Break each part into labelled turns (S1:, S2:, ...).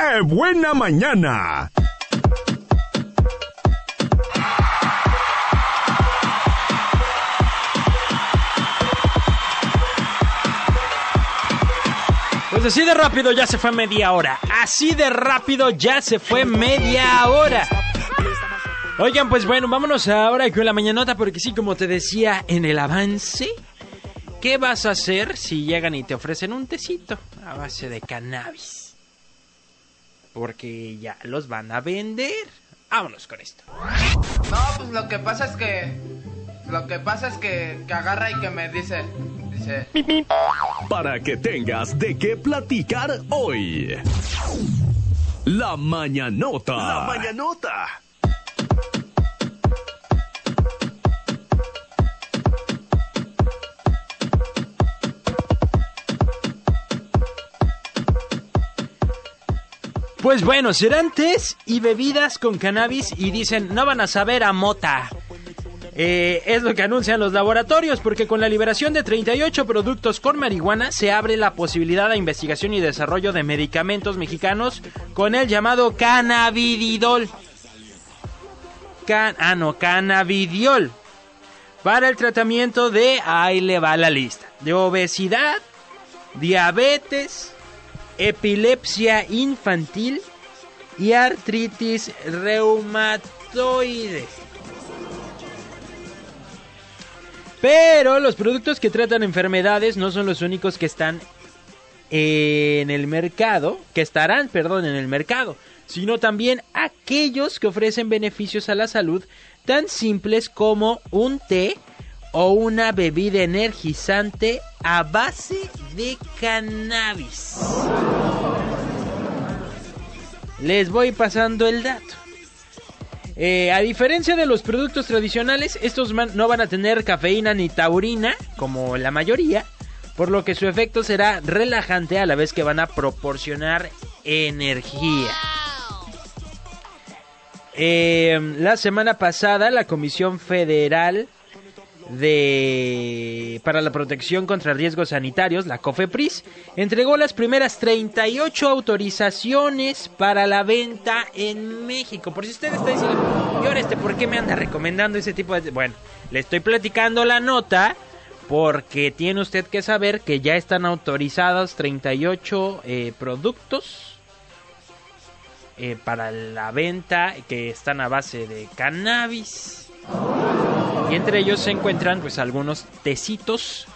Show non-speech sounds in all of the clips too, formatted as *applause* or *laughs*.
S1: ¡Qué buena mañana!
S2: Pues así de rápido ya se fue media hora. Así de rápido ya se fue media hora. Oigan, pues bueno, vámonos ahora con la mañanota porque sí, como te decía en el avance, ¿qué vas a hacer si llegan y te ofrecen un tecito a base de cannabis? Porque ya los van a vender. Vámonos con esto.
S3: No, pues lo que pasa es que. Lo que pasa es que, que agarra y que me dice. Dice.
S1: Para que tengas de qué platicar hoy. La mañanota. La mañanota.
S2: Pues bueno, serán tés y bebidas con cannabis y dicen no van a saber a mota. Eh, es lo que anuncian los laboratorios, porque con la liberación de 38 productos con marihuana se abre la posibilidad de investigación y desarrollo de medicamentos mexicanos con el llamado cannabididol. Can ah, no, cannabidiol. Para el tratamiento de, ahí le va la lista, de obesidad, diabetes, epilepsia infantil y artritis reumatoide. Pero los productos que tratan enfermedades no son los únicos que están en el mercado, que estarán, perdón, en el mercado, sino también aquellos que ofrecen beneficios a la salud tan simples como un té o una bebida energizante a base de cannabis. Les voy pasando el dato. Eh, a diferencia de los productos tradicionales, estos no van a tener cafeína ni taurina, como la mayoría, por lo que su efecto será relajante a la vez que van a proporcionar energía. Eh, la semana pasada, la Comisión Federal de para la protección contra riesgos sanitarios, la COFEPRIS, entregó las primeras 38 autorizaciones para la venta en México. Por si usted está diciendo, "Y ahora este, ¿por qué me anda recomendando ese tipo de...? Bueno, le estoy platicando la nota porque tiene usted que saber que ya están autorizados 38 eh, productos eh, para la venta que están a base de cannabis. Y entre ellos se encuentran pues algunos tecitos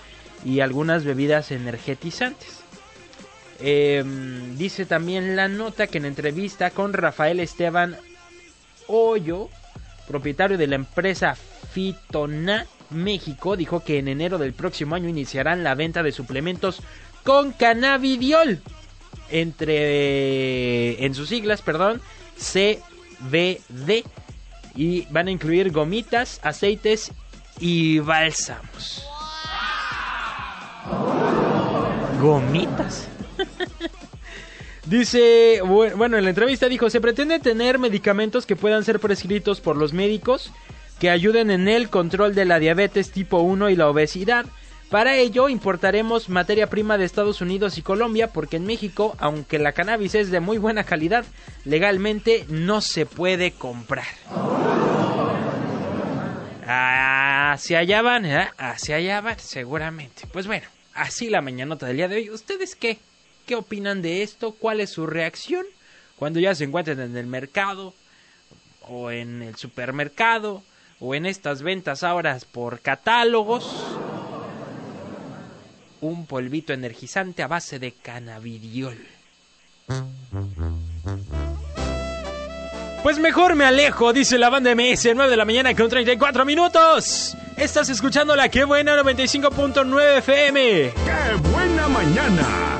S2: y algunas bebidas energetizantes. Em, dice también la nota que en entrevista con Rafael Esteban Hoyo, propietario de la empresa Fitona México, dijo que en enero del próximo año iniciarán la venta de suplementos con cannabidiol. Entre en sus siglas, perdón, CBD y van a incluir gomitas, aceites y bálsamos. ¿Gomitas? *laughs* Dice, bu- bueno, en la entrevista dijo, se pretende tener medicamentos que puedan ser prescritos por los médicos que ayuden en el control de la diabetes tipo 1 y la obesidad. Para ello importaremos materia prima de Estados Unidos y Colombia porque en México, aunque la cannabis es de muy buena calidad, legalmente no se puede comprar. Hacia allá van, ¿eh? Hacia allá van, seguramente. Pues bueno, así la mañanota del día de hoy. ¿Ustedes qué? ¿Qué opinan de esto? ¿Cuál es su reacción? Cuando ya se encuentren en el mercado, o en el supermercado, o en estas ventas ahora por catálogos. Un polvito energizante a base de cannabidiol. Pues mejor me alejo, dice la banda MS, 9 de la mañana con 34 minutos. Estás escuchando la que buena 95.9 FM.
S1: ¡Qué buena mañana!